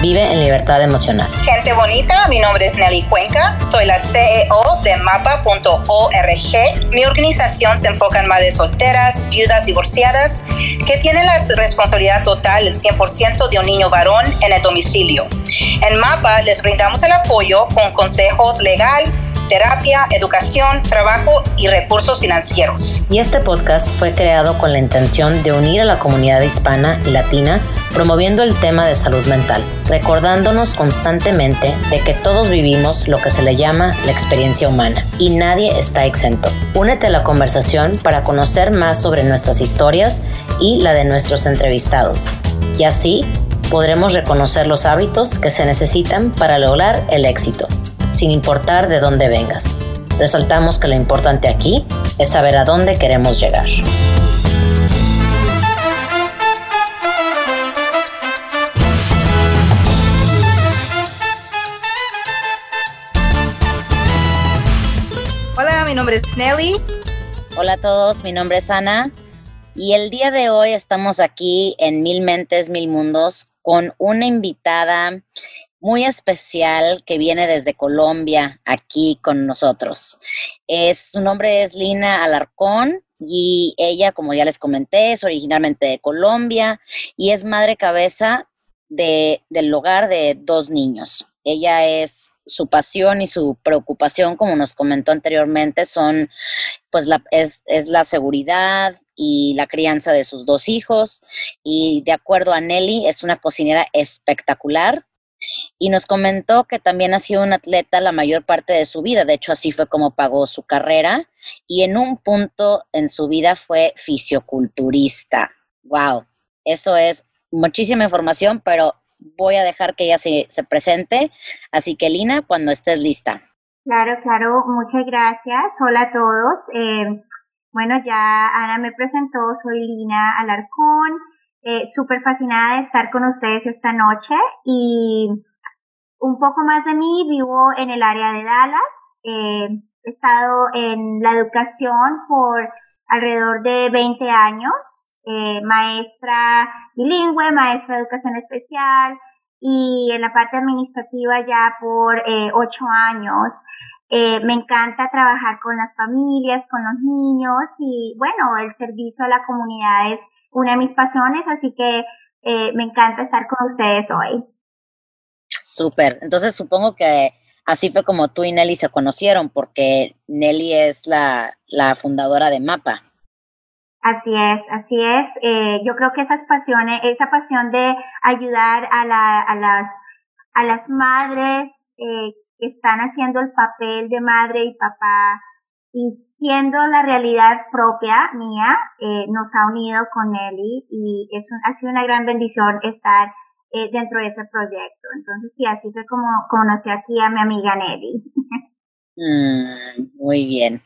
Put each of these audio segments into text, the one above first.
Vive en libertad emocional. Gente bonita, mi nombre es Nelly Cuenca, soy la CEO de mapa.org. Mi organización se enfoca en madres solteras, viudas divorciadas, que tienen la responsabilidad total, el 100% de un niño varón en el domicilio. En MAPA les brindamos el apoyo con consejos legal, terapia, educación, trabajo y recursos financieros. Y este podcast fue creado con la intención de unir a la comunidad hispana y latina promoviendo el tema de salud mental, recordándonos constantemente de que todos vivimos lo que se le llama la experiencia humana y nadie está exento. Únete a la conversación para conocer más sobre nuestras historias y la de nuestros entrevistados. Y así podremos reconocer los hábitos que se necesitan para lograr el éxito sin importar de dónde vengas. Resaltamos que lo importante aquí es saber a dónde queremos llegar. Hola, mi nombre es Nelly. Hola a todos, mi nombre es Ana. Y el día de hoy estamos aquí en Mil Mentes, Mil Mundos con una invitada muy especial que viene desde Colombia aquí con nosotros. Es, su nombre es Lina Alarcón y ella, como ya les comenté, es originalmente de Colombia y es madre cabeza de, del hogar de dos niños. Ella es su pasión y su preocupación, como nos comentó anteriormente, son pues la, es la seguridad y la crianza de sus dos hijos. Y de acuerdo a Nelly, es una cocinera espectacular y nos comentó que también ha sido un atleta la mayor parte de su vida, de hecho así fue como pagó su carrera y en un punto en su vida fue fisioculturista. Wow, eso es muchísima información, pero voy a dejar que ella se, presente. Así que Lina, cuando estés lista. Claro, claro, muchas gracias. Hola a todos. Eh, bueno, ya Ana me presentó, soy Lina Alarcón. Eh, súper fascinada de estar con ustedes esta noche y un poco más de mí, vivo en el área de Dallas, eh, he estado en la educación por alrededor de 20 años, eh, maestra bilingüe, maestra de educación especial y en la parte administrativa ya por eh, 8 años. Eh, me encanta trabajar con las familias, con los niños y bueno, el servicio a la comunidad es una de mis pasiones, así que eh, me encanta estar con ustedes hoy. Súper, entonces supongo que así fue como tú y Nelly se conocieron, porque Nelly es la, la fundadora de Mapa. Así es, así es. Eh, yo creo que esas pasiones, esa pasión de ayudar a, la, a, las, a las madres eh, que están haciendo el papel de madre y papá y siendo la realidad propia mía, eh, nos ha unido con Nelly y es ha sido una gran bendición estar eh, dentro de ese proyecto. Entonces, sí, así fue como conocí aquí a mi amiga Nelly. Mm, muy bien.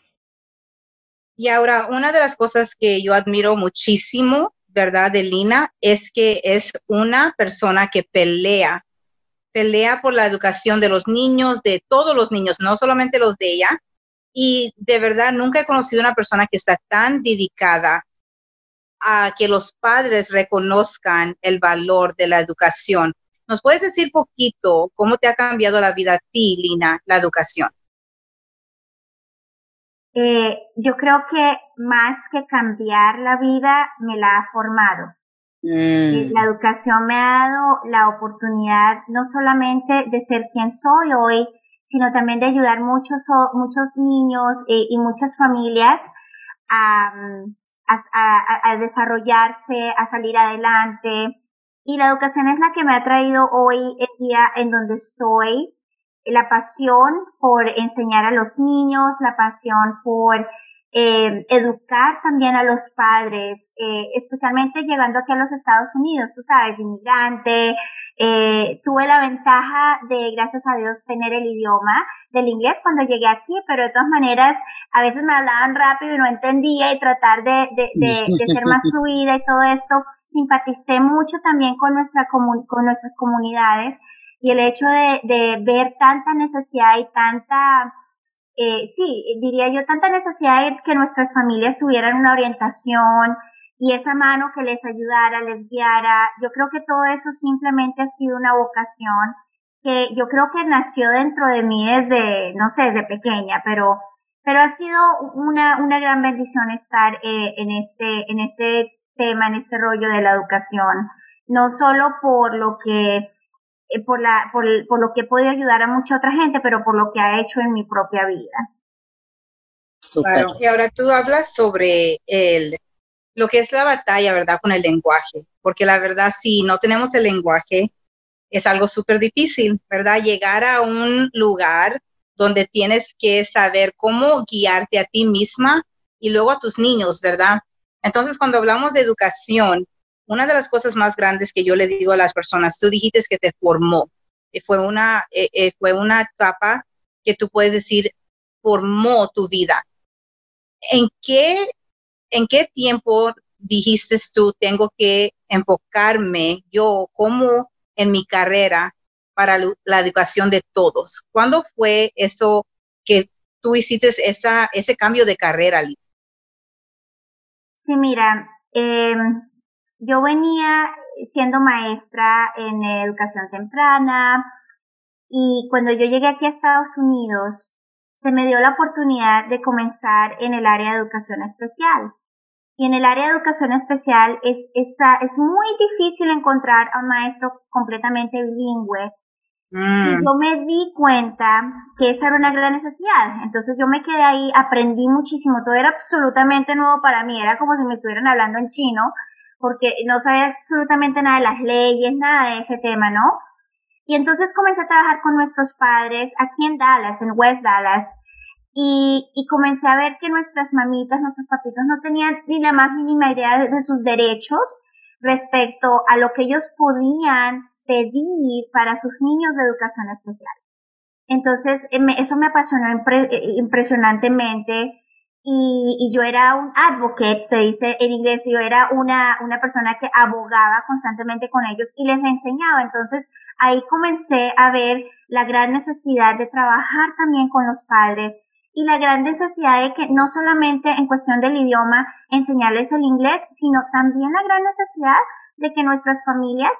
Y ahora, una de las cosas que yo admiro muchísimo, ¿verdad? De Lina, es que es una persona que pelea, pelea por la educación de los niños, de todos los niños, no solamente los de ella, y de verdad, nunca he conocido una persona que está tan dedicada a que los padres reconozcan el valor de la educación. ¿Nos puedes decir poquito cómo te ha cambiado la vida a ti, Lina, la educación? Eh, yo creo que más que cambiar la vida, me la ha formado. Mm. La educación me ha dado la oportunidad no solamente de ser quien soy hoy, sino también de ayudar muchos, muchos niños eh, y muchas familias a, a, desarrollarse, a salir adelante. Y la educación es la que me ha traído hoy el día en donde estoy, la pasión por enseñar a los niños, la pasión por eh, educar también a los padres, eh, especialmente llegando aquí a los Estados Unidos, tú sabes, inmigrante. Eh, tuve la ventaja de, gracias a Dios, tener el idioma del inglés cuando llegué aquí, pero de todas maneras, a veces me hablaban rápido y no entendía y tratar de, de, de, de ser más fluida y todo esto. Simpaticé mucho también con, nuestra con nuestras comunidades y el hecho de, de ver tanta necesidad y tanta, eh, sí, diría yo, tanta necesidad de que nuestras familias tuvieran una orientación y esa mano que les ayudara, les guiara, yo creo que todo eso simplemente ha sido una vocación que yo creo que nació dentro de mí desde, no sé, desde pequeña, pero, pero ha sido una, una gran bendición estar eh, en este, en este tema, en este rollo de la educación, no solo por lo que eh, por, la, por, por lo que he podido ayudar a mucha otra gente, pero por lo que ha hecho en mi propia vida. Claro, y ahora tú hablas sobre el, lo que es la batalla, ¿verdad? Con el lenguaje, porque la verdad, si no tenemos el lenguaje, es algo súper difícil, ¿verdad? Llegar a un lugar donde tienes que saber cómo guiarte a ti misma y luego a tus niños, ¿verdad? Entonces, cuando hablamos de educación, una de las cosas más grandes que yo le digo a las personas, tú dijiste que te formó, fue una, eh, eh, fue una etapa que tú puedes decir formó tu vida. ¿En qué, en qué tiempo dijiste tú, tengo que enfocarme yo como en mi carrera para la educación de todos? ¿Cuándo fue eso que tú hiciste esa, ese cambio de carrera? Sí, mira, eh, yo venía siendo maestra en educación temprana y cuando yo llegué aquí a Estados Unidos, se me dio la oportunidad de comenzar en el área de educación especial. Y en el área de educación especial es, es, es muy difícil encontrar a un maestro completamente bilingüe. Y mm. yo me di cuenta que esa era una gran necesidad. Entonces yo me quedé ahí, aprendí muchísimo. Todo era absolutamente nuevo para mí. Era como si me estuvieran hablando en chino porque no sabía absolutamente nada de las leyes, nada de ese tema, ¿no? Y entonces comencé a trabajar con nuestros padres aquí en Dallas, en West Dallas, y, y comencé a ver que nuestras mamitas, nuestros papitos no tenían ni la más mínima idea de, sus derechos respecto a lo que ellos podían pedir para sus niños de educación especial. Entonces, eh, eso me apasionó eh, impresionantemente y, yo era un advocate, se dice en inglés, yo era una, una persona que abogaba constantemente con ellos y les enseñaba. Entonces ahí comencé a ver la gran necesidad de trabajar también con los padres y la gran necesidad de que no solamente en cuestión del idioma enseñarles el inglés, sino también la gran necesidad de que nuestras familias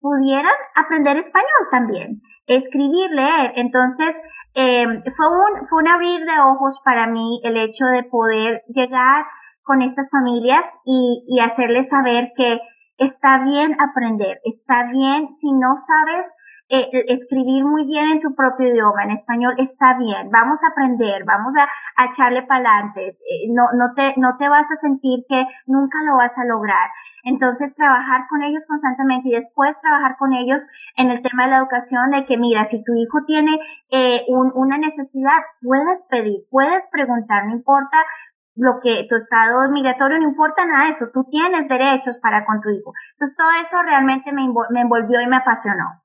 pudieran aprender español también, escribir, leer. Entonces, eh, fue, un, fue un abrir de ojos para mí el hecho de poder llegar con estas familias y, y hacerles saber que está bien aprender, está bien si no sabes eh, escribir muy bien en tu propio idioma, en español, está bien, vamos a aprender, vamos a, a echarle para adelante, eh, no, no, te, no te vas a sentir que nunca lo vas a lograr. Entonces, trabajar con ellos constantemente y después trabajar con ellos en el tema de la educación, de que mira, si tu hijo tiene eh, una necesidad, puedes pedir, puedes preguntar, no importa lo que tu estado migratorio, no importa nada de eso, tú tienes derechos para con tu hijo. Entonces, todo eso realmente me, envolvió y me apasionó.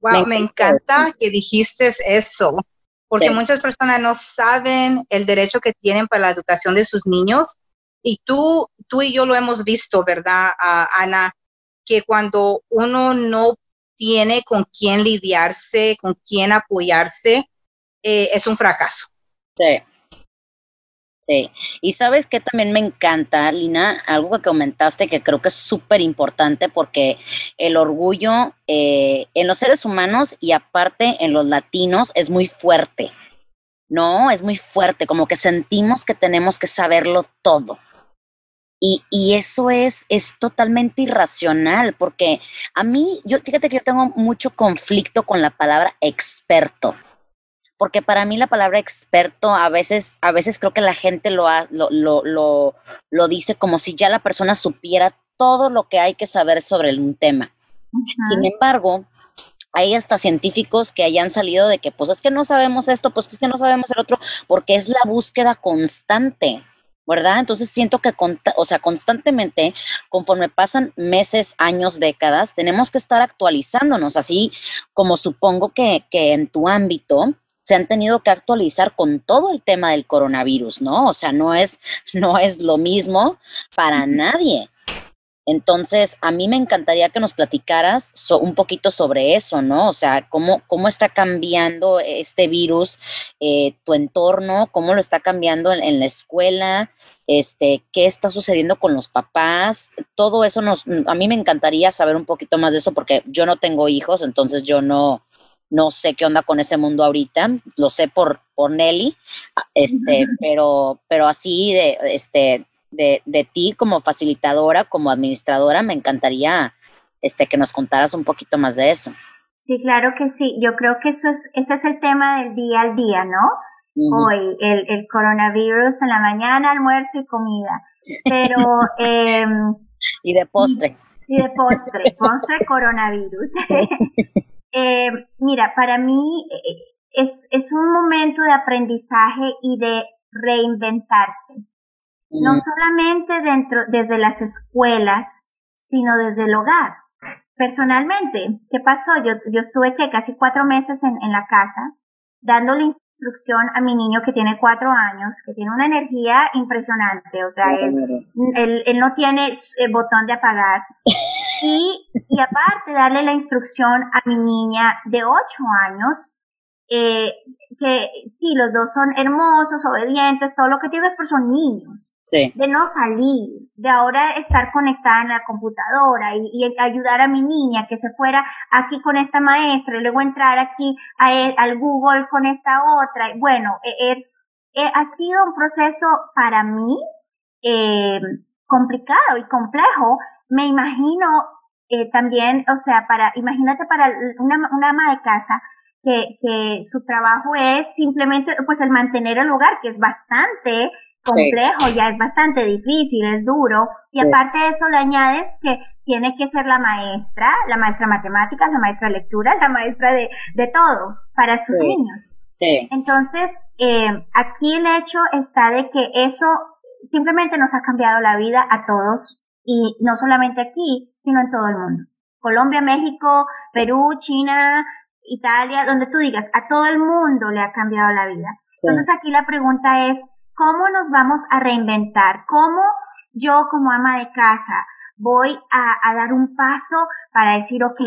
Wow, me encanta que dijiste eso, porque muchas personas no saben el derecho que tienen para la educación de sus niños y tú, tú y yo lo hemos visto, ¿verdad, Ana? Que cuando uno no tiene con quién lidiarse, con quién apoyarse, eh, es un fracaso. Sí. Sí, y sabes que también me encanta, Lina, algo que comentaste que creo que es súper importante porque el orgullo eh, en los seres humanos y aparte en los latinos es muy fuerte, ¿no? Es muy fuerte, como que sentimos que tenemos que saberlo todo. Y, y, eso es, es totalmente irracional, porque a mí, yo, fíjate que yo tengo mucho conflicto con la palabra experto, porque para mí la palabra experto a veces, a veces creo que la gente lo, lo, lo, lo, dice como si ya la persona supiera todo lo que hay que saber sobre un tema. Sin embargo, hay hasta científicos que hayan salido de que, pues es que no sabemos esto, pues es que no sabemos el otro, porque es la búsqueda constante. ¿verdad? Entonces siento que, o sea, constantemente, conforme pasan meses, años, décadas, tenemos que estar actualizándonos, así como supongo que, que en tu ámbito se han tenido que actualizar con todo el tema del coronavirus, ¿no? O sea, no es, no es lo mismo para nadie. Entonces, a mí me encantaría que nos platicaras un poquito sobre eso, ¿no? O sea, cómo, cómo está cambiando este virus, eh, tu entorno, cómo lo está cambiando en, la escuela, este, qué está sucediendo con los papás, todo eso nos, a mí me encantaría saber un poquito más de eso porque yo no tengo hijos, entonces yo no, no sé qué onda con ese mundo ahorita, lo sé por, por Nelly, este, pero, pero así de, este, de, de, ti como facilitadora, como administradora, me encantaría este, que nos contaras un poquito más de eso. Sí, claro que sí. Yo creo que eso es, ese es el tema del día al día, ¿no? Hoy, el, el, coronavirus en la mañana, almuerzo y comida. Pero... Em, y de postre. Y, de postre, postre coronavirus. Eh, mira, para mí eh, es, es un momento de aprendizaje y de reinventarse no solamente dentro, desde las escuelas, sino desde el hogar. Personalmente, ¿qué pasó? Yo, yo estuve que casi cuatro meses en, en la casa, dándole instrucción a mi niño que tiene cuatro años, que tiene una energía impresionante, o sea, él, él, él no tiene el botón de apagar. Y, y aparte darle la instrucción a mi niña de ocho años, eh, que sí, los dos son hermosos, obedientes, todo lo que tienes, pero son niños. Sí. De no salir, de ahora estar conectada en la computadora y, ayudar a mi niña que se fuera aquí con esta maestra y luego entrar aquí a, al Google con esta otra. Bueno, eh, eh, ha sido un proceso para mí complicado y complejo. Me imagino también, o sea, para, imagínate para una, una ama de casa que, que su trabajo es simplemente pues el mantener el hogar, que es bastante complejo, ya es bastante difícil, es duro. Y aparte de eso le añades que tiene que ser la maestra, la maestra matemáticas, la maestra de lectura, la maestra de, de todo para sus niños. Entonces, eh, aquí el hecho está de que eso simplemente nos ha cambiado la vida a todos y no solamente aquí, sino en todo el mundo. Colombia, México, Perú, China, Italia, donde tú digas, a todo el mundo le ha cambiado la vida. Entonces aquí la pregunta es, ¿cómo nos vamos a reinventar? ¿Cómo yo como ama de casa voy a, dar un paso para decir, ok,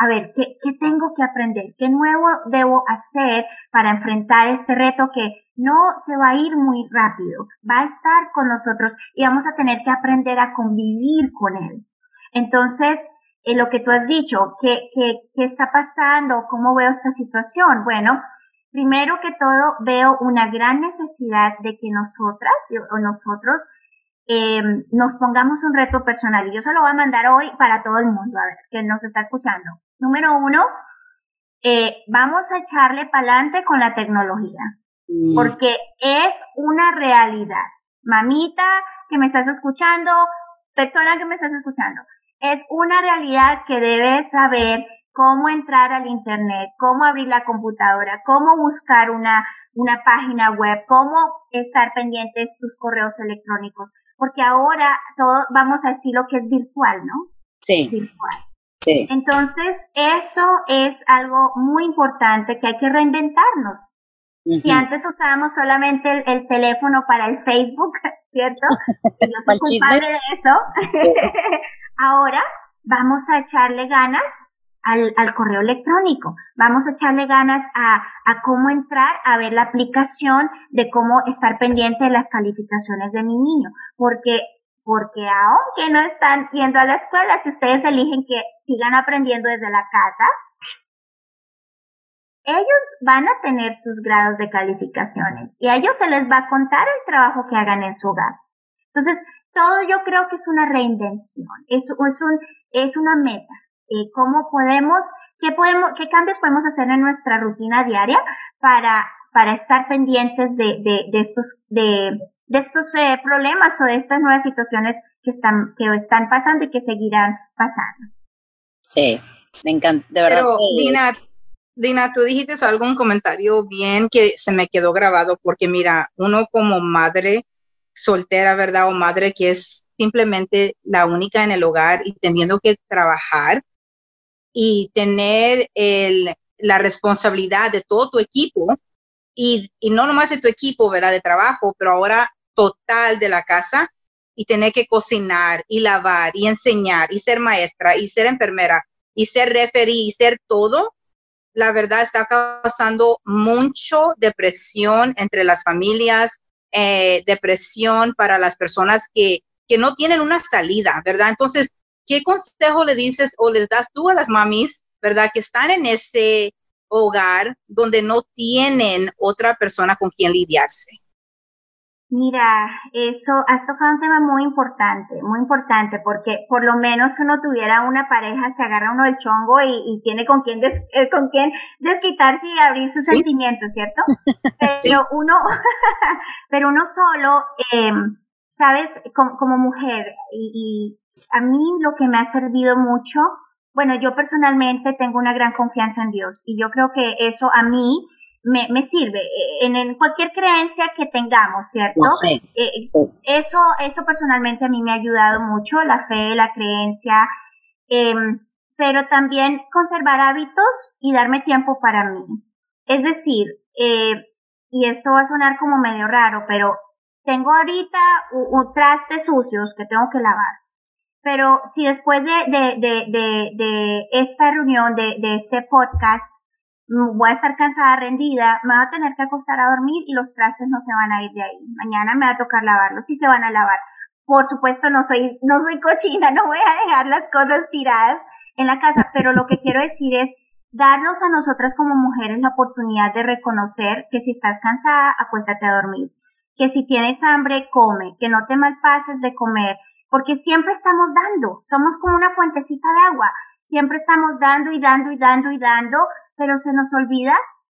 a ver, ¿qué, ¿qué, tengo que aprender? ¿Qué nuevo debo hacer para enfrentar este reto que no se va a ir muy rápido? Va a estar con nosotros y vamos a tener que aprender a convivir con él. Entonces, en lo que tú has dicho, ¿qué, qué, qué está pasando? ¿Cómo veo esta situación? Bueno, primero que todo veo una gran necesidad de que nosotras o nosotros eh, nos pongamos un reto personal y yo se lo voy a mandar hoy para todo el mundo, a ver, que nos está escuchando. Número uno, eh, vamos a echarle para adelante con la tecnología, mm. porque es una realidad. Mamita que me estás escuchando, persona que me estás escuchando, es una realidad que debes saber cómo entrar al Internet, cómo abrir la computadora, cómo buscar una, una página web, cómo estar pendientes tus correos electrónicos, porque ahora todo, vamos a decir lo que es virtual, ¿no? Sí. Virtual. Sí. Entonces, eso es algo muy importante que hay que reinventarnos. Si antes usábamos solamente el, teléfono para el Facebook, ¿cierto? yo soy culpable de eso. Ahora vamos a echarle ganas al, correo electrónico. Vamos a echarle ganas a, cómo entrar a ver la aplicación de cómo estar pendiente de las calificaciones de mi niño. Porque, porque aunque no están yendo a la escuela, si ustedes eligen que sigan aprendiendo desde la casa, ellos van a tener sus grados de calificaciones y a ellos se les va a contar el trabajo que hagan en su hogar. Entonces, todo yo creo que es una reinvención, es, es, un, es una meta. Eh, ¿Cómo podemos, qué podemos, qué cambios podemos hacer en nuestra rutina diaria para, para estar pendientes de, de, de estos, de, de estos eh, problemas o de estas nuevas situaciones que están, que están pasando y que seguirán pasando? Sí, me encanta, de verdad. Pero, Dina, Dina, tú dijiste algún comentario bien que se me quedó grabado, porque mira, uno como madre soltera, ¿verdad? O madre que es simplemente la única en el hogar y teniendo que trabajar y tener el, la responsabilidad de todo tu equipo y, y, no nomás de tu equipo, ¿verdad? De trabajo, pero ahora total de la casa. y tener que cocinar y lavar y enseñar y ser maestra y ser enfermera y ser referí y ser todo, la verdad está causando mucho depresión entre las familias, eh, depresión para las personas que, que no tienen una salida, ¿verdad? Entonces, ¿qué consejo le dices o les das tú a las mamis, ¿verdad? Que están en ese hogar donde no tienen otra persona con quien lidiarse. Mira, eso has tocado un tema muy importante, muy importante, porque por lo menos uno tuviera una pareja, se agarra uno del chongo y, tiene con quién, eh, con quién desquitarse y abrir sus sentimientos, ¿cierto? Pero uno, pero uno solo, em, sabes, como, mujer, y, y a mí lo que me ha servido mucho bueno, yo personalmente tengo una gran confianza en Dios y yo creo que eso a mí me, me sirve en, cualquier creencia que tengamos, ¿cierto? Eh, eso, eso personalmente a mí me ha ayudado mucho, la fe, la creencia, em, pero también conservar hábitos y darme tiempo para mí. Es decir, eh, y esto va a sonar como medio raro, pero tengo ahorita un, traste sucios que tengo que lavar pero si después de, de, de, de, esta reunión, de, de este podcast, mm, voy a estar cansada, rendida, me voy a tener que acostar a dormir y los trastes no se van a ir de ahí. Mañana me va a tocar lavarlos y se van a lavar. Por supuesto, no soy, no soy cochina, no voy a dejar las cosas tiradas en la casa, pero lo que quiero decir es darnos a nosotras como mujeres la oportunidad de reconocer que si estás cansada, acuéstate a dormir. Que si tienes hambre, come. Que no te malpases de comer porque siempre estamos dando, somos como una fuentecita de agua, siempre estamos dando y dando y dando y dando, pero se nos olvida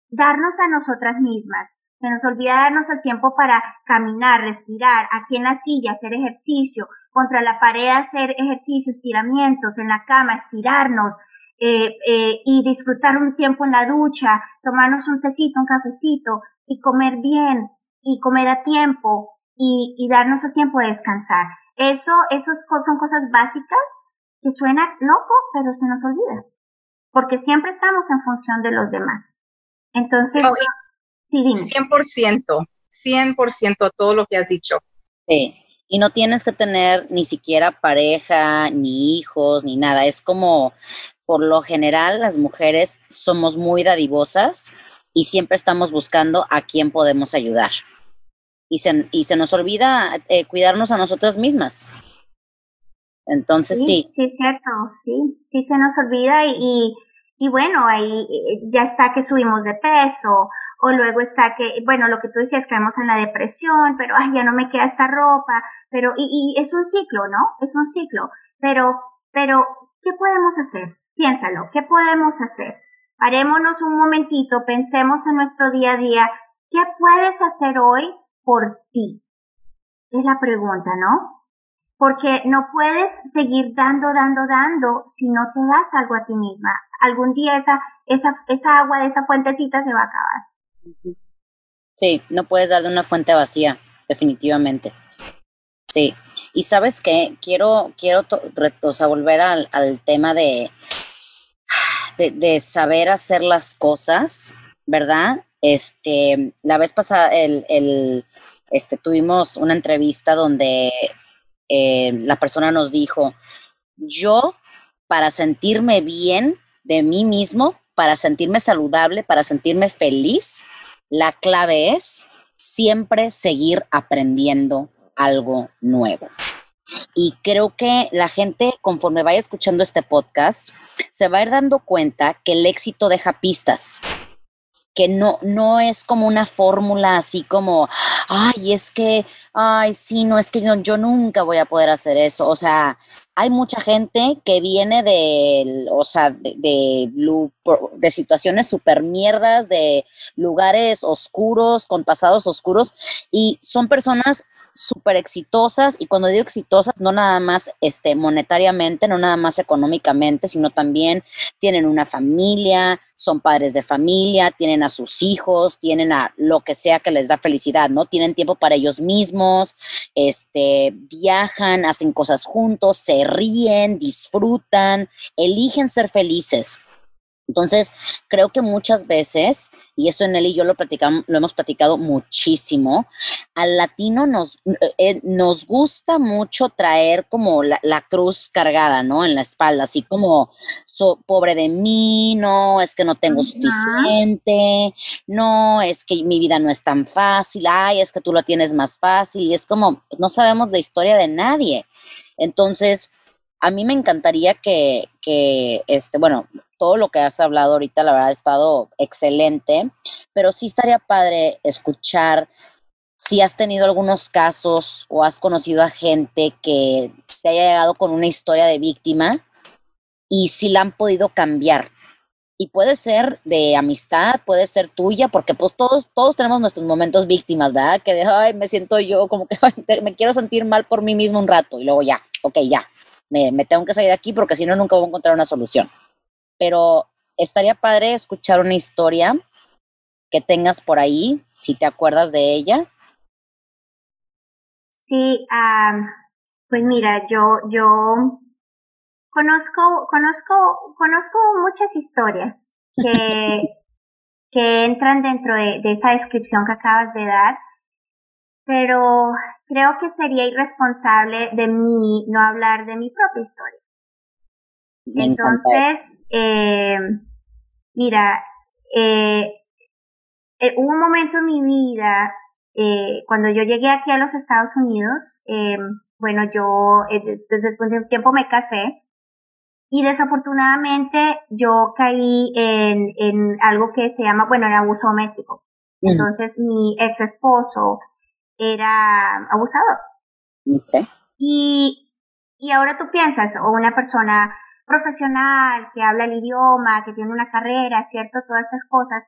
darnos a nosotras mismas, se nos olvida darnos el tiempo para caminar, respirar, aquí en la silla, hacer ejercicio, contra la pared hacer ejercicio, estiramientos, en la cama, estirarnos, eh, eh, y disfrutar un tiempo en la ducha, tomarnos un tecito, un cafecito, y comer bien, y comer a tiempo, y, y darnos el tiempo de descansar. Eso, esos son cosas básicas que suena loco, pero se nos olvida. Porque siempre estamos en función de los demás. Entonces, sí, dime. 100%, 100% todo lo que has dicho. Sí, y no tienes que tener ni siquiera pareja, ni hijos, ni nada. Es como, por lo general, las mujeres somos muy dadivosas y siempre estamos buscando a quién podemos ayudar y se, y se nos olvida eh, cuidarnos a nosotras mismas. Entonces sí. Sí, es cierto, sí, sí se nos olvida y, y, bueno, ahí eh, ya está que subimos de peso o luego está que, bueno, lo que tú decías, caemos en la depresión, pero ay, ya no me queda esta ropa, pero, y, y es un ciclo, ¿no? Es un ciclo, pero, pero, ¿qué podemos hacer? Piénsalo, ¿qué podemos hacer? Parémonos un momentito, pensemos en nuestro día a día, ¿qué puedes hacer hoy por ti? Es la pregunta, ¿no? Porque no puedes seguir dando, dando, dando si no te das algo a ti misma. Algún día esa, esa, esa agua de esa fuentecita se va a acabar. Sí, no puedes dar de una fuente vacía, definitivamente. Sí. Y sabes qué, quiero, quiero o volver al, al tema de, de, saber hacer las cosas, ¿verdad? Este, la vez pasada, el, el, este, tuvimos una entrevista donde eh, la persona nos dijo, yo para sentirme bien de mí mismo, para sentirme saludable, para sentirme feliz, la clave es siempre seguir aprendiendo algo nuevo. Y creo que la gente, conforme vaya escuchando este podcast, se va a ir dando cuenta que el éxito deja pistas que no, no es como una fórmula así como, ay, es que, ay, sí, no, es que yo, nunca voy a poder hacer eso. O sea, hay mucha gente que viene de, o sea, de, de, de situaciones súper mierdas, de lugares oscuros, con pasados oscuros, y son personas súper exitosas y cuando digo exitosas, no nada más este, monetariamente, no nada más económicamente, sino también tienen una familia, son padres de familia, tienen a sus hijos, tienen a lo que sea que les da felicidad, ¿no? Tienen tiempo para ellos mismos, este, viajan, hacen cosas juntos, se ríen, disfrutan, eligen ser felices. Entonces, creo que muchas veces, y esto en él y yo lo, platicamos, lo hemos platicado muchísimo, al latino nos, eh, nos gusta mucho traer como la, cruz cargada, ¿no? En la espalda, así como, pobre de mí, no, es que no tengo suficiente, no, es que mi vida no es tan fácil, ay, es que tú lo tienes más fácil, y es como, no sabemos la historia de nadie. Entonces, a mí me encantaría que, que, este, bueno, todo lo que has hablado ahorita, la verdad, ha estado excelente, pero sí estaría padre escuchar si has tenido algunos casos o has conocido a gente que te haya llegado con una historia de víctima y si la han podido cambiar. Y puede ser de amistad, puede ser tuya, porque pues todos, todos tenemos nuestros momentos víctimas, ¿verdad? Que de, ay, me siento yo como que me quiero sentir mal por mí mismo un rato y luego ya, ok, ya, me, me tengo que salir de aquí porque si no nunca voy a encontrar una solución pero estaría padre escuchar una historia que tengas por ahí, si te acuerdas de ella. Sí, pues mira, yo, yo conozco, conozco, conozco muchas historias que, que entran dentro de, de esa descripción que acabas de dar, pero creo que sería irresponsable de mí no hablar de mi propia historia. Entonces, eh, mira, eh, eh, hubo un momento en mi vida, eh, cuando yo llegué aquí a los Estados Unidos, eh, bueno, yo desde, después de un tiempo me casé y desafortunadamente yo caí en, en algo que se llama, bueno, el abuso doméstico. Entonces mi ex esposo era abusador. Okay. Y, y ahora tú piensas, o una persona profesional, que habla el idioma, que tiene una carrera, ¿cierto? Todas esas cosas.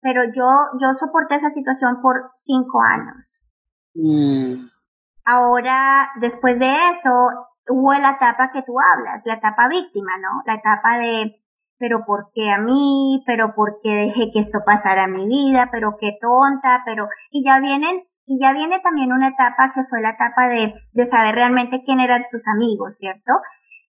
Pero yo, yo soporté esa situación por cinco años. Mm. Ahora, después de eso, hubo la etapa que tú hablas, la etapa víctima, ¿no? La etapa de, pero ¿por qué a mí? ¿Pero por qué dejé que esto pasara en mi vida? ¿Pero qué tonta? Pero, y ya vienen, y ya viene también una etapa que fue la etapa de, de saber realmente quién eran tus amigos, ¿cierto?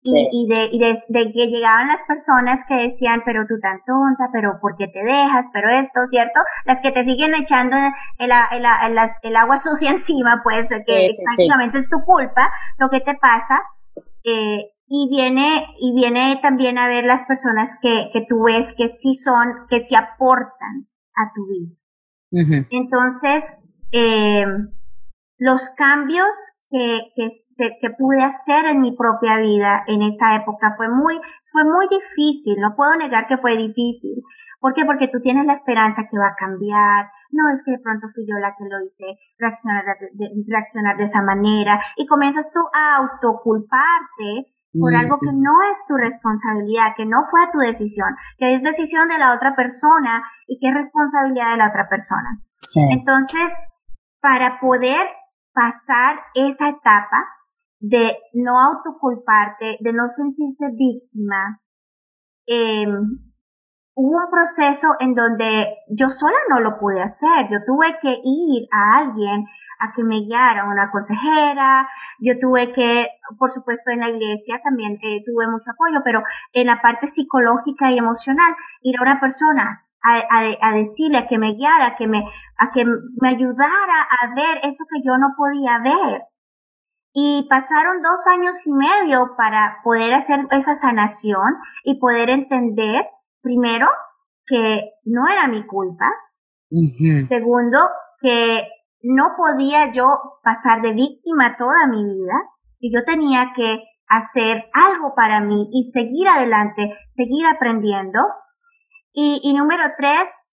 Y, y, de, y de, que llegaban las personas que decían, pero tú tan tonta, pero ¿por qué te dejas? Pero esto, ¿cierto? Las que te siguen echando el, el, el, el agua sucia encima, pues, que prácticamente es tu culpa, lo que te pasa. Eh, y viene, y viene también a ver las personas que, que tú ves que sí son, que sí aportan a tu vida. Entonces, eh, los cambios que, que, se, que pude hacer en mi propia vida en esa época fue muy, fue muy difícil, no puedo negar que fue difícil. ¿Por qué? Porque tú tienes la esperanza que va a cambiar. No es que de pronto fui yo la que lo hice reaccionar de, reaccionar de esa manera y comienzas tú a autoculparte por algo que no es tu responsabilidad, que no fue tu decisión, que es decisión de la otra persona y que es responsabilidad de la otra persona. Entonces, para poder pasar esa etapa de no autoculparte, de no sentirte víctima, eh, hubo un proceso en donde yo sola no lo pude hacer. Yo tuve que ir a alguien a que me guiara, una consejera. Yo tuve que, por supuesto, en la iglesia también eh, tuve mucho apoyo, pero en la parte psicológica y emocional, ir a una persona a, a, decirle, a que me guiara, a que me, a que me ayudara a ver eso que yo no podía ver. Y pasaron dos años y medio para poder hacer esa sanación y poder entender, primero, que no era mi culpa. Segundo, que no podía yo pasar de víctima toda mi vida, que yo tenía que hacer algo para mí y seguir adelante, seguir aprendiendo. Y, y número tres,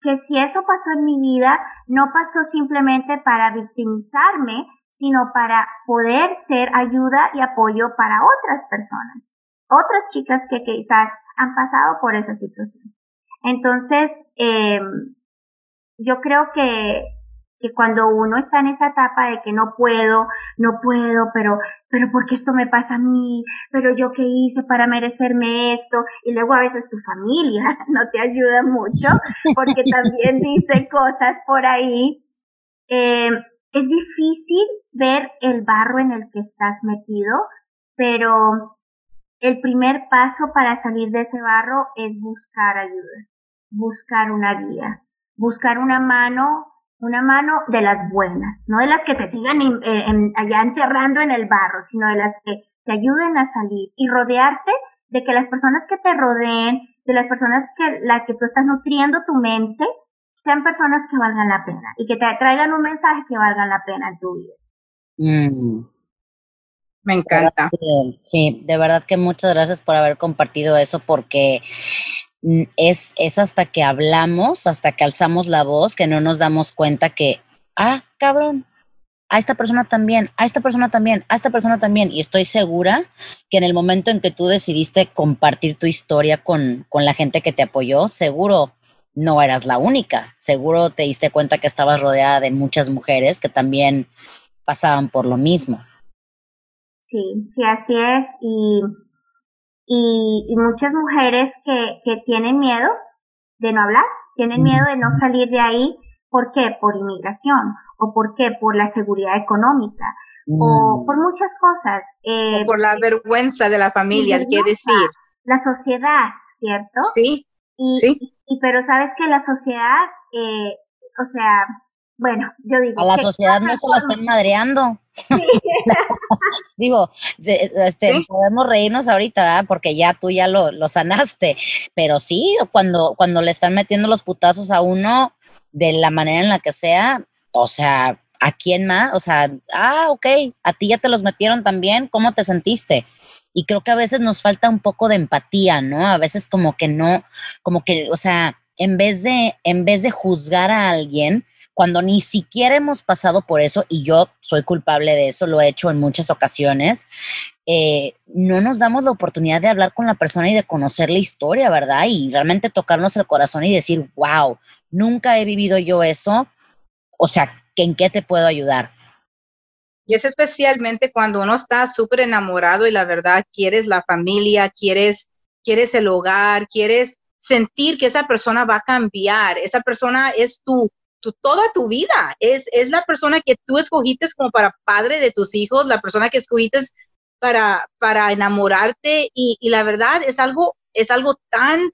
que si eso pasó en mi vida, no pasó simplemente para victimizarme, sino para poder ser ayuda y apoyo para otras personas, otras chicas que quizás han pasado por esa situación. Entonces, eh, yo creo que que cuando uno está en esa etapa de que no puedo, no puedo, pero, pero ¿por qué esto me pasa a mí? Pero yo qué hice para merecerme esto? Y luego a veces tu familia no te ayuda mucho porque también dice cosas por ahí. Eh, es difícil ver el barro en el que estás metido, pero el primer paso para salir de ese barro es buscar ayuda, buscar una guía, buscar una mano, una mano de las buenas, no de las que te sigan allá enterrando en el barro, sino de las que te ayuden a salir y rodearte de que las personas que te rodeen, de las personas que la que tú estás nutriendo tu mente, sean personas que valgan la pena y que te traigan un mensaje que valga la pena en tu vida. Mm. Me encanta. Sí, de verdad que muchas gracias por haber compartido eso porque es, es hasta que hablamos, hasta que alzamos la voz, que no nos damos cuenta que, ah, cabrón, a esta persona también, a esta persona también, a esta persona también. Y estoy segura que en el momento en que tú decidiste compartir tu historia con, con la gente que te apoyó, seguro no eras la única. Seguro te diste cuenta que estabas rodeada de muchas mujeres que también pasaban por lo mismo. Sí, sí, así es. Y, y, muchas mujeres que, que tienen miedo de no hablar, tienen miedo de no salir de ahí. ¿Por qué? Por inmigración ¿O por qué? Por la seguridad económica o mm. por muchas cosas. Eh, por la vergüenza de la familia, ¿qué decir. La sociedad, ¿cierto? Sí. Y, sí. Y, pero sabes que la sociedad, eh, o sea, bueno, yo digo. A la sociedad no se la están madreando. digo, este, podemos reírnos ahorita, ¿verdad? porque ya tú ya lo, lo, sanaste, pero sí, cuando, cuando le están metiendo los putazos a uno de la manera en la que sea, o sea, ¿a quién más? O sea, ah, ok, a ti ya te los metieron también, ¿cómo te sentiste? Y creo que a veces nos falta un poco de empatía, ¿no? A veces como que no, como que, o sea, en vez de, en vez de juzgar a alguien, cuando ni siquiera hemos pasado por eso, y yo soy culpable de eso, lo he hecho en muchas ocasiones, eh, no nos damos la oportunidad de hablar con la persona y de conocer la historia, ¿verdad? Y realmente tocarnos el corazón y decir, wow, nunca he vivido yo eso, o sea, ¿en qué te puedo ayudar? Y es especialmente cuando uno está súper enamorado y la verdad quieres la familia, quieres, quieres el hogar, quieres sentir que esa persona va a cambiar. Esa persona es tu, toda tu vida. Es, es la persona que tú escogiste como para padre de tus hijos, la persona que escogiste para, para enamorarte y, y la verdad es algo, es algo tan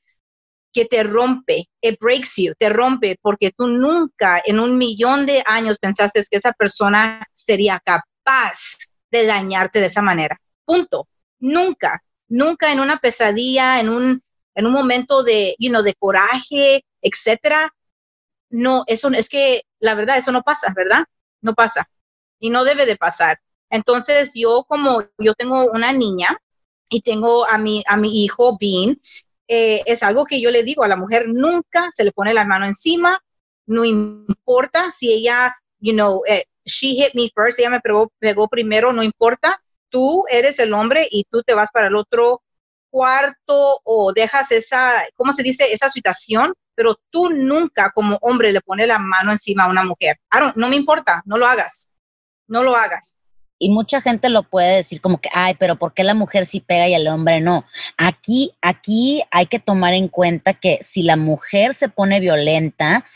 que te rompe, it breaks you, te rompe porque tú nunca en un millón de años pensaste que esa persona sería capaz de dañarte de esa manera. Punto. Nunca, nunca en una pesadilla, en un, en un momento de, you know, de coraje, etcétera. No, eso es que la verdad, eso no pasa, ¿verdad? No pasa. Y no debe de pasar. Entonces, yo como yo tengo una niña y tengo a mi, a mi hijo Bean, eh, es algo que yo le digo a la mujer, nunca se le pone la mano encima, no importa si ella, you know, eh, she hit me first, ella me pegó, pegó primero, no importa, tú eres el hombre y tú te vas para el otro cuarto o dejas esa, ¿cómo se dice? Esa situación, pero tú nunca como hombre le pones la mano encima a una mujer. no me importa, no lo hagas, no lo hagas. Y mucha gente lo puede decir como que, ay, pero ¿por qué la mujer sí pega y el hombre no? Aquí, aquí hay que tomar en cuenta que si la mujer se pone violenta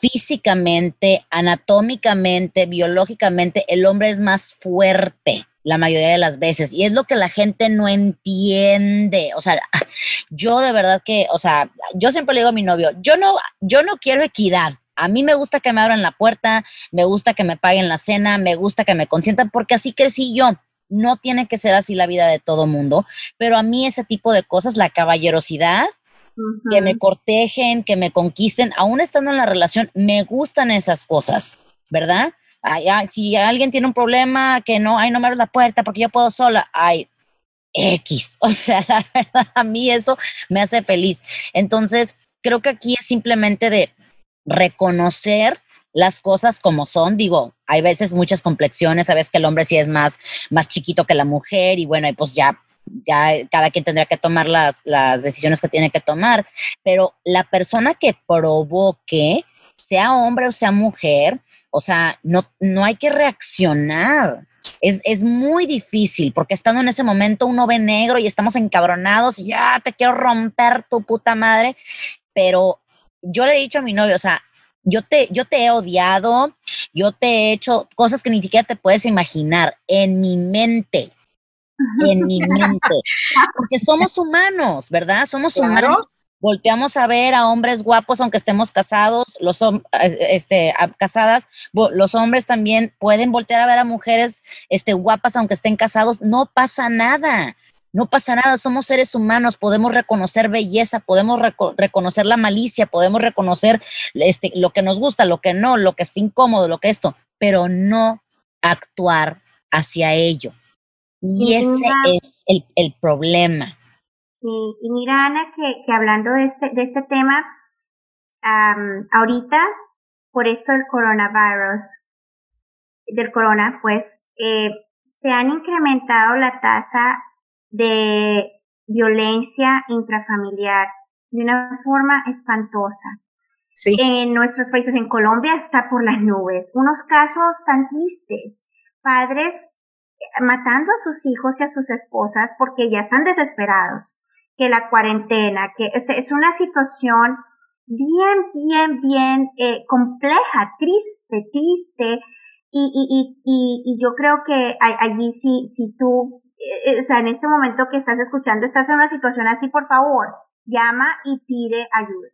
físicamente, anatómicamente, biológicamente, el hombre es más fuerte la mayoría de las veces. Y es lo que la gente no entiende. O sea, yo de verdad que, o sea, yo siempre le digo a mi novio, yo no, yo no quiero equidad. A mí me gusta que me abran la puerta, me gusta que me paguen la cena, me gusta que me consientan, porque así crecí yo. No tiene que ser así la vida de todo mundo, pero a mí ese tipo de cosas, la caballerosidad, que me cortejen, que me conquisten, aún estando en la relación, me gustan esas cosas, ¿verdad? Si alguien tiene un problema, que no, ay, no me abres la puerta porque yo puedo sola, ay, X. O sea, la verdad, a mí eso me hace feliz. Entonces, creo que aquí es simplemente de reconocer las cosas como son. Digo, hay veces muchas complexiones, sabes que el hombre sí es más, más chiquito que la mujer y bueno, y pues ya, ya cada quien tendrá que tomar las, las decisiones que tiene que tomar. Pero la persona que provoque, sea hombre o sea mujer, o sea, no, no hay que reaccionar. Es, es, muy difícil porque estando en ese momento uno ve negro y estamos encabronados y ya te quiero romper tu puta madre, pero yo le he dicho a mi novio, o sea, yo te, yo te he odiado, yo te he hecho cosas que ni siquiera te puedes imaginar en mi mente. en mi mente. Porque somos humanos, ¿verdad? Somos humanos. Volteamos a ver a hombres guapos aunque estemos casados, los este, casadas, los hombres también pueden voltear a ver a mujeres este, guapas aunque estén casados, no pasa nada. No pasa nada, somos seres humanos, podemos reconocer belleza, podemos reconocer la malicia, podemos reconocer este, lo que nos gusta, lo que no, lo que es incómodo, lo que esto, pero no actuar hacia ello. Y ese es el, problema. Sí, y mira, Ana, que, hablando de este, de este tema, ahorita, por esto del coronavirus, del corona, pues, eh, se han incrementado la tasa de violencia intrafamiliar de una forma espantosa. Sí. En nuestros países, en Colombia, está por las nubes. Unos casos tan tristes. Padres eh, matando a sus hijos y a sus esposas porque ya están desesperados. Que la cuarentena, que es, una situación bien, bien, bien eh, compleja, triste, triste. Y, y, y, y, yo creo que allí si, si tú eh, o sea, en este momento que estás escuchando, estás en una situación así, por favor, llama y pide ayuda.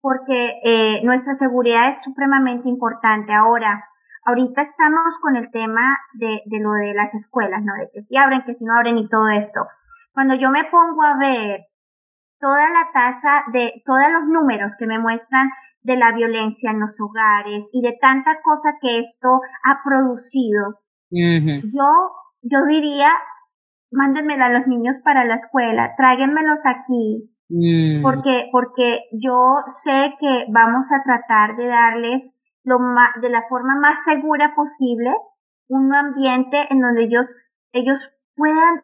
Porque eh, nuestra seguridad es supremamente importante. Ahora, ahorita estamos con el tema de, de lo de las escuelas, ¿no? De que si abren, que si no abren y todo esto. Cuando yo me pongo a ver toda la tasa de, todos los números que me muestran de la violencia en los hogares y de tanta cosa que esto ha producido, yo, yo diría, mándenmela a los niños para la escuela, tráiganmelos aquí, mm. porque, porque yo sé que vamos a tratar de darles lo de la forma más segura posible un ambiente en donde ellos, ellos puedan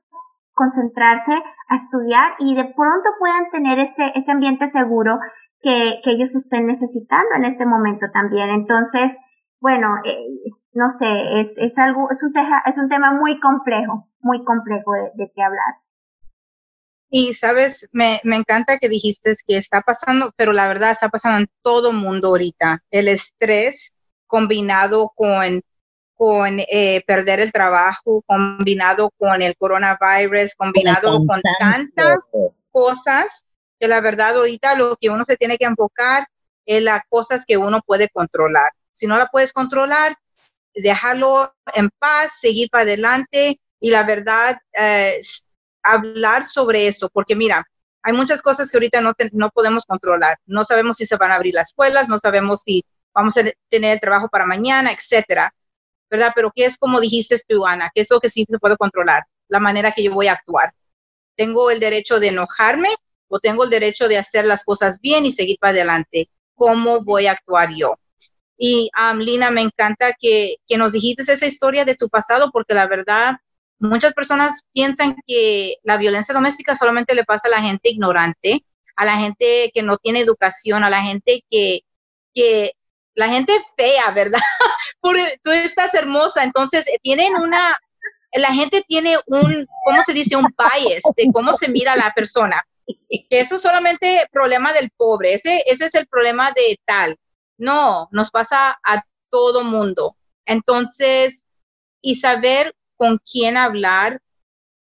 concentrarse a estudiar y de pronto puedan tener ese, ese ambiente seguro que, que ellos estén necesitando en este momento también. Entonces, bueno, eh, no sé, es, es algo, es un, es un tema muy complejo, muy complejo de, de qué hablar. Y sabes, me, me, encanta que dijiste que está pasando, pero la verdad está pasando en todo mundo ahorita. El estrés combinado con, con eh, perder el trabajo, combinado con el coronavirus, combinado con tantas cosas, que la verdad ahorita lo que uno se tiene que enfocar es las cosas que uno puede controlar. Si no la puedes controlar, déjalo en paz, seguir para adelante y la verdad, eh, hablar sobre eso, porque mira, hay muchas cosas que ahorita no, no podemos controlar. No sabemos si se van a abrir las escuelas, no sabemos si vamos a tener el trabajo para mañana, etcétera, ¿verdad? Pero ¿qué es como dijiste tú, Ana? ¿Qué es lo que sí se puede controlar? La manera que yo voy a actuar. ¿Tengo el derecho de enojarme o tengo el derecho de hacer las cosas bien y seguir para adelante? ¿Cómo voy a actuar yo? Y um, Lina, me encanta que, que nos dijiste esa historia de tu pasado, porque la verdad, muchas personas piensan que la violencia doméstica solamente le pasa a la gente ignorante, a la gente que no tiene educación, a la gente que, que la gente fea, ¿verdad? Porque tú estás hermosa, entonces tienen una, la gente tiene un, ¿cómo se dice? Un bias de cómo se mira la persona. Eso es solamente problema del pobre, ese, es el problema de tal. No, nos pasa a todo mundo. Entonces, y saber con quién hablar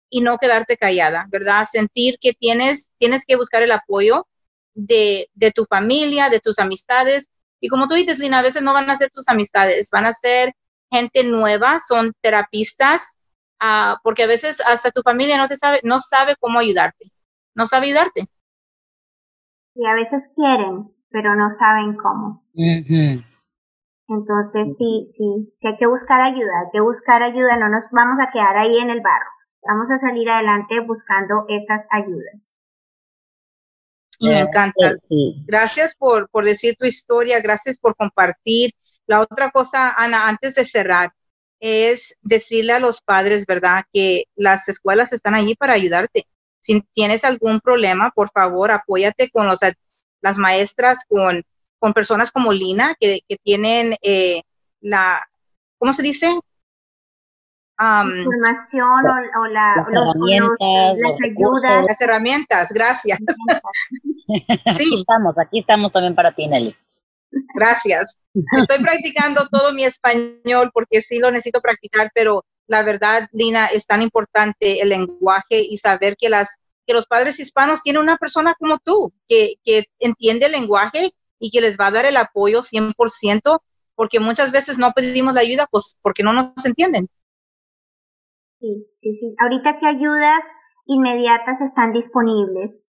y no quedarte callada, ¿verdad? Sentir que tienes, tienes que buscar el apoyo de tu familia, de tus amistades. Y como tú dices, Lina, a veces no van a ser tus amistades, van a ser gente nueva, son terapistas, uh, porque a veces hasta tu familia no te sabe, no sabe cómo ayudarte, no sabe ayudarte. Y a veces quieren, pero no saben cómo. Entonces, sí, sí, sí hay que buscar ayuda, hay que buscar ayuda, no nos vamos a quedar ahí en el barro, vamos a salir adelante buscando esas ayudas. Y me encanta. Gracias por, por decir tu historia, gracias por compartir. La otra cosa, Ana, antes de cerrar, es decirle a los padres, ¿verdad? Que las escuelas están allí para ayudarte. Si tienes algún problema, por favor, apóyate con los las maestras con, con personas como Lina, que, que tienen eh, la, ¿cómo se dice? Información o, la, las, herramientas, las ayudas. Las herramientas, gracias. sí. estamos, aquí estamos también para ti, Nelly. Gracias. Estoy practicando todo mi español porque sí lo necesito practicar, pero la verdad, Lina, es tan importante el lenguaje y saber que las que los padres hispanos tienen una persona como tú, que, que entiende el lenguaje y que les va a dar el apoyo 100%, porque muchas veces no pedimos la ayuda, pues porque no nos entienden. Sí, sí, sí. Ahorita que ayudas inmediatas están disponibles.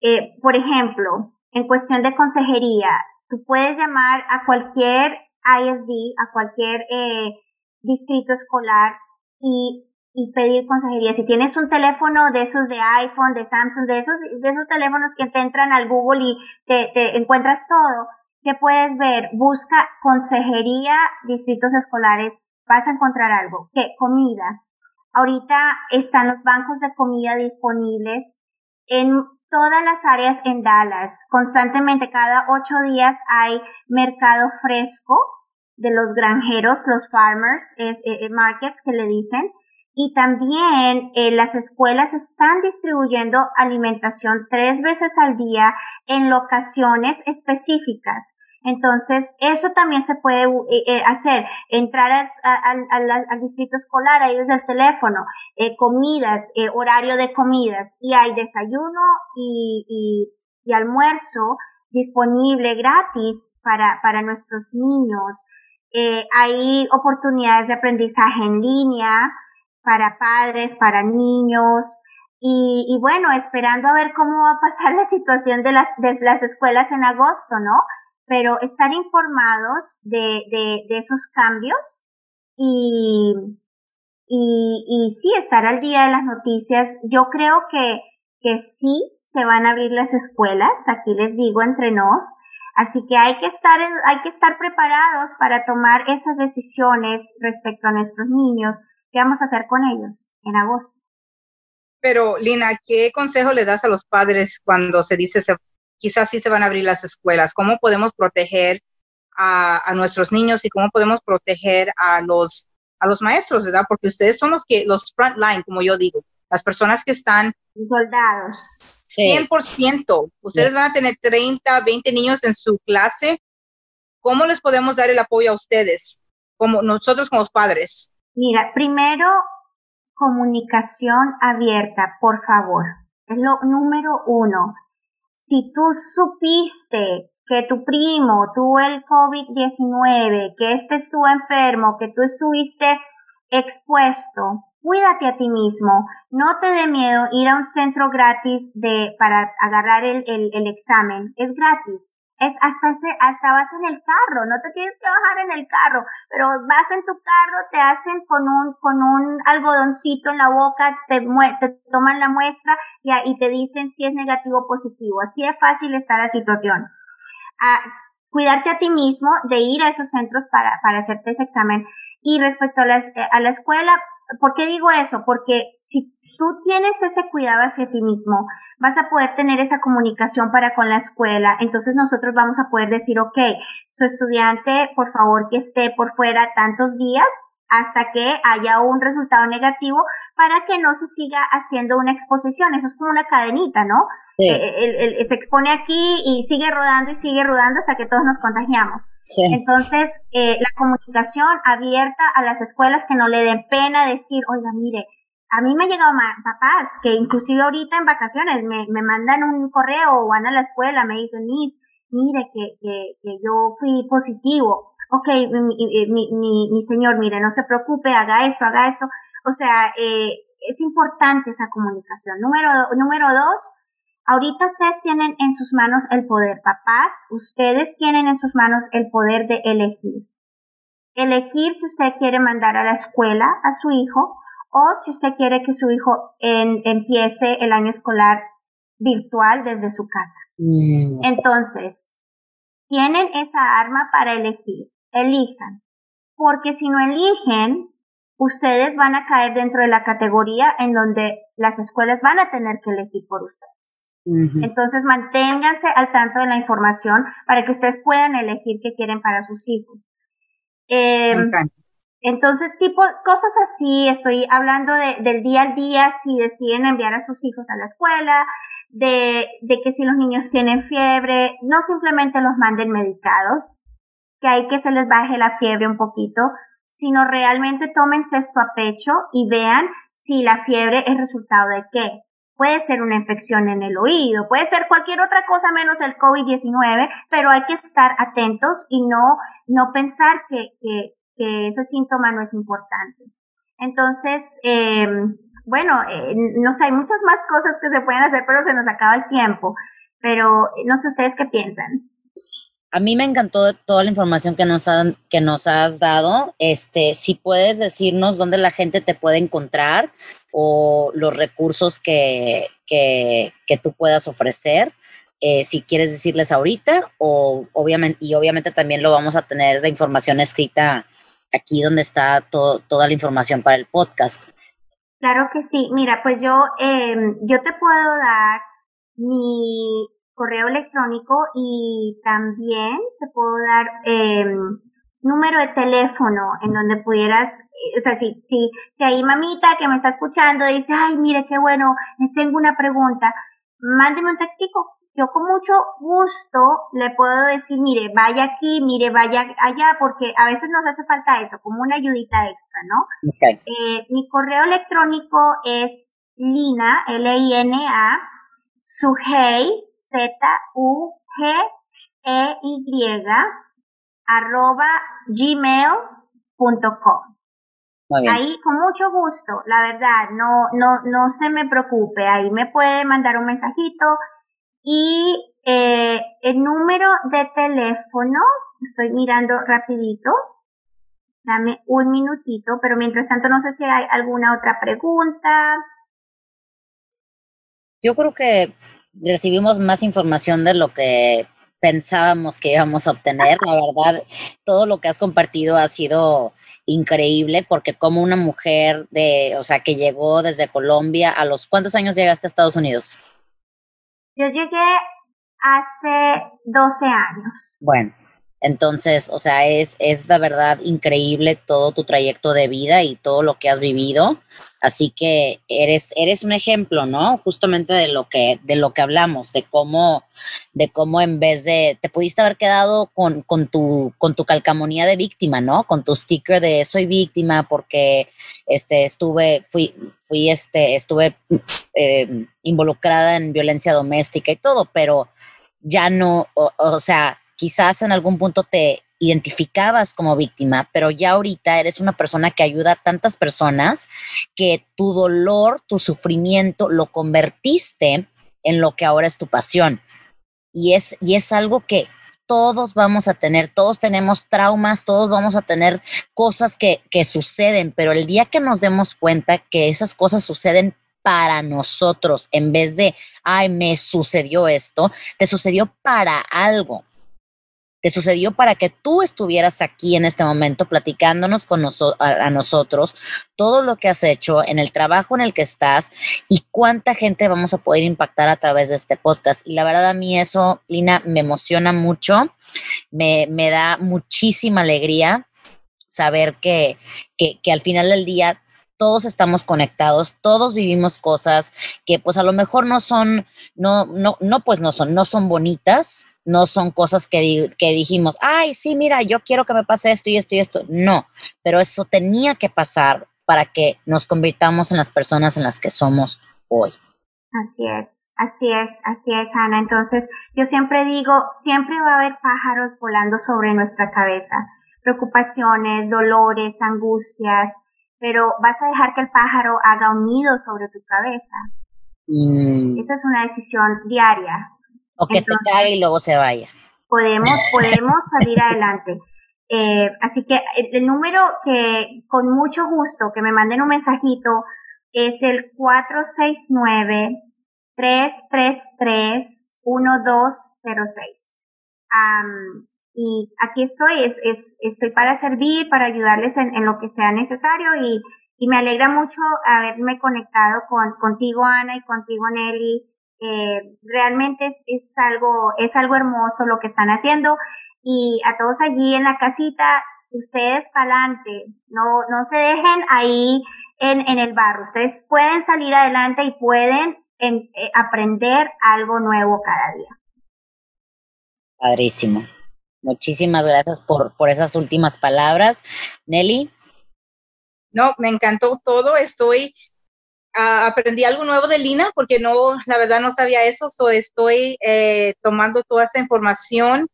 Eh, por ejemplo, en cuestión de consejería, tú puedes llamar a cualquier ISD, a cualquier eh, distrito escolar y y pedir consejería. Si tienes un teléfono de esos de iPhone, de Samsung, de esos, de esos teléfonos que te entran al Google y te, te encuentras todo, ¿qué puedes ver? Busca consejería, distritos escolares, vas a encontrar algo. ¿Qué? Comida. Ahorita están los bancos de comida disponibles en todas las áreas en Dallas. Constantemente, cada ocho días hay mercado fresco de los granjeros, los farmers es, eh, eh, markets que le dicen y también eh, las escuelas están distribuyendo alimentación tres veces al día en locaciones específicas. Entonces, eso también se puede eh, eh, hacer, entrar al distrito escolar ahí desde el teléfono, comidas, horario de comidas, y hay desayuno y, almuerzo disponible gratis para, para nuestros niños. hay oportunidades de aprendizaje en línea, para padres, para niños. Y, bueno, esperando a ver cómo va a pasar la situación de las, de las escuelas en agosto, ¿no? Pero estar informados de, esos cambios y, y, y sí, estar al día de las noticias. Yo creo que, que sí se van a abrir las escuelas, aquí les digo entre nos, así que hay que estar, hay que estar preparados para tomar esas decisiones respecto a nuestros niños, ¿Qué vamos a hacer con ellos en agosto? Pero, Lina, ¿qué consejo le das a los padres cuando se dice que quizás sí se van a abrir las escuelas? ¿Cómo podemos proteger a, nuestros niños y cómo podemos proteger a los, a los maestros, verdad? Porque ustedes son los que, los front line, como yo digo, las personas que están... Soldados. 100%. Ustedes van a tener 30, 20 niños en su clase. ¿Cómo les podemos dar el apoyo a ustedes? Como nosotros como padres. Mira, primero, comunicación abierta, por favor. Es lo número uno. Si tú supiste que tu primo tuvo el COVID-19, que este estuvo enfermo, que tú estuviste expuesto, cuídate a ti mismo. No te dé miedo ir a un centro gratis de, para agarrar el, el, el examen. Es gratis es hasta ese, hasta vas en el carro, no te tienes que bajar en el carro, pero vas en tu carro, te hacen con un, con un algodoncito en la boca, te, te toman la muestra y, y te dicen si es negativo o positivo. Así es fácil está la situación. Ah, cuidarte a ti mismo de ir a esos centros para, para hacerte ese examen. Y respecto a la, a la escuela, ¿por qué digo eso? Porque si tú tienes ese cuidado hacia ti mismo, vas a poder tener esa comunicación para con la escuela. Entonces nosotros vamos a poder decir, ok, su estudiante, por favor, que esté por fuera tantos días hasta que haya un resultado negativo para que no se siga haciendo una exposición. Eso es como una cadenita, ¿no? Eh, se expone aquí y sigue rodando y sigue rodando hasta que todos nos contagiamos. Entonces, eh, la comunicación abierta a las escuelas que no le den pena decir, oiga, mire, a mí me ha llegado papás que inclusive ahorita en vacaciones me, me mandan un correo o van a la escuela, me dicen, mire que, que, que yo fui positivo. Ok, mi, mi, mi, mi, señor, mire, no se preocupe, haga esto, haga esto. O sea, eh, es importante esa comunicación. Número, número dos, ahorita ustedes tienen en sus manos el poder. Papás, ustedes tienen en sus manos el poder de elegir. Elegir si usted quiere mandar a la escuela a su hijo o si usted quiere que su hijo empiece el año escolar virtual desde su casa. Mm. Entonces, tienen esa arma para elegir. Elijan. Porque si no eligen, ustedes van a caer dentro de la categoría en donde las escuelas van a tener que elegir por ustedes. Entonces, manténganse al tanto de la información para que ustedes puedan elegir qué quieren para sus hijos. Eh, entonces, tipo, cosas así, estoy hablando de, del día al día, si deciden enviar a sus hijos a la escuela, de, de que si los niños tienen fiebre, no simplemente los manden medicados, que hay que se les baje la fiebre un poquito, sino realmente tómense esto a pecho y vean si la fiebre es resultado de qué. Puede ser una infección en el oído, puede ser cualquier otra cosa menos el COVID-19, pero hay que estar atentos y no, no pensar que, que, ese síntoma no es importante. Entonces, em, bueno, eh, no sé, hay muchas más cosas que se pueden hacer, pero se nos acaba el tiempo. Pero no sé ustedes qué piensan. A mí me encantó toda la información que nos, han, que nos has dado. Este, si puedes decirnos dónde la gente te puede encontrar o los recursos que, que, tú puedas ofrecer, eh, si quieres decirles ahorita, o obviamente, y obviamente también lo vamos a tener la información escrita aquí donde está toda la información para el podcast. Claro que sí. Mira, pues yo, em, yo te puedo dar mi correo electrónico y también te puedo dar eh, número de teléfono en donde pudieras, eh, o sea, si, si, si hay mamita que me está escuchando dice, ay, mire, qué bueno, tengo una pregunta, mándeme un textico. Yo con mucho gusto le puedo decir, mire, vaya aquí, mire, vaya allá, porque a veces nos hace falta eso, como una ayudita extra, ¿no? Eh, mi correo electrónico es lina, L-I-N-A, Sugey, Z-U-G-E-Y, arroba gmail.com. Ahí con mucho gusto, la verdad, no, no, no se me preocupe, ahí me puede mandar un mensajito y eh, el número de teléfono, estoy mirando rapidito, dame un minutito, pero mientras tanto no sé si hay alguna otra pregunta. Yo creo que recibimos más información de lo que pensábamos que íbamos a obtener. La verdad, todo lo que has compartido ha sido increíble porque como una mujer de, o sea, que llegó desde Colombia a los ¿cuántos años llegaste a Estados Unidos? Yo llegué hace 12 años. Bueno, entonces, o sea, es, es la verdad increíble todo tu trayecto de vida y todo lo que has vivido. Así que eres, eres un ejemplo, ¿no? Justamente de lo que, de lo que hablamos, de cómo, de cómo en vez de, te pudiste haber quedado con, con, tu, con tu calcamonía de víctima, ¿no? Con tu sticker de soy víctima porque este, estuve, fui, fui este, estuve eh, involucrada en violencia doméstica y todo, pero ya no, o sea, quizás en algún punto te identificabas como víctima, pero ya ahorita eres una persona que ayuda a tantas personas que tu dolor, tu sufrimiento lo convertiste en lo que ahora es tu pasión. Y es, y es algo que todos vamos a tener, todos tenemos traumas, todos vamos a tener cosas que, que suceden, pero el día que nos demos cuenta que esas cosas suceden para nosotros, en vez de, ay, me sucedió esto, te sucedió para algo te sucedió para que tú estuvieras aquí en este momento platicándonos con a, nosotros todo lo que has hecho en el trabajo en el que estás y cuánta gente vamos a poder impactar a través de este podcast. Y la verdad a mí eso, Lina, me emociona mucho, me, me da muchísima alegría saber que, que, que al final del día todos estamos conectados, todos vivimos cosas que pues a lo mejor no son, no, no, no pues no son, no son bonitas, no son cosas que, que, dijimos, ay, sí, mira, yo quiero que me pase esto y esto y esto. No, pero eso tenía que pasar para que nos convirtamos en las personas en las que somos hoy. Así es, así es, así es, Ana. Entonces, yo siempre digo, siempre va a haber pájaros volando sobre nuestra cabeza, preocupaciones, dolores, angustias, pero vas a dejar que el pájaro haga un nido sobre tu cabeza. Mm. Esa es una decisión diaria, o que te caiga y luego se vaya. Podemos, podemos salir adelante. Eh, así que el, número que con mucho gusto que me manden un mensajito es el 469-333-1206. y aquí estoy, es, es, estoy para servir, para ayudarles en, en lo que sea necesario y, y, me alegra mucho haberme conectado con, contigo, Ana, y contigo, Nelly, eh, realmente es, es, algo, es algo hermoso lo que están haciendo y a todos allí en la casita, ustedes para adelante, no, no se dejen ahí en, en el barro, ustedes pueden salir adelante y pueden eh, aprender algo nuevo cada día. Padrísimo. Muchísimas gracias por, por esas últimas palabras. Nelly. no, me encantó todo. Estoy, aprendí algo nuevo de Lina porque no, la verdad no sabía eso. So estoy eh, tomando toda esta información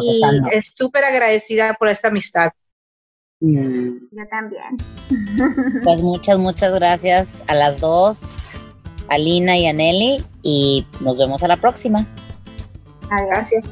y es súper agradecida por esta amistad. Mm. Yo también. Pues muchas, muchas gracias a las dos, a Lina y a Nelly, y nos vemos a la próxima. Gracias.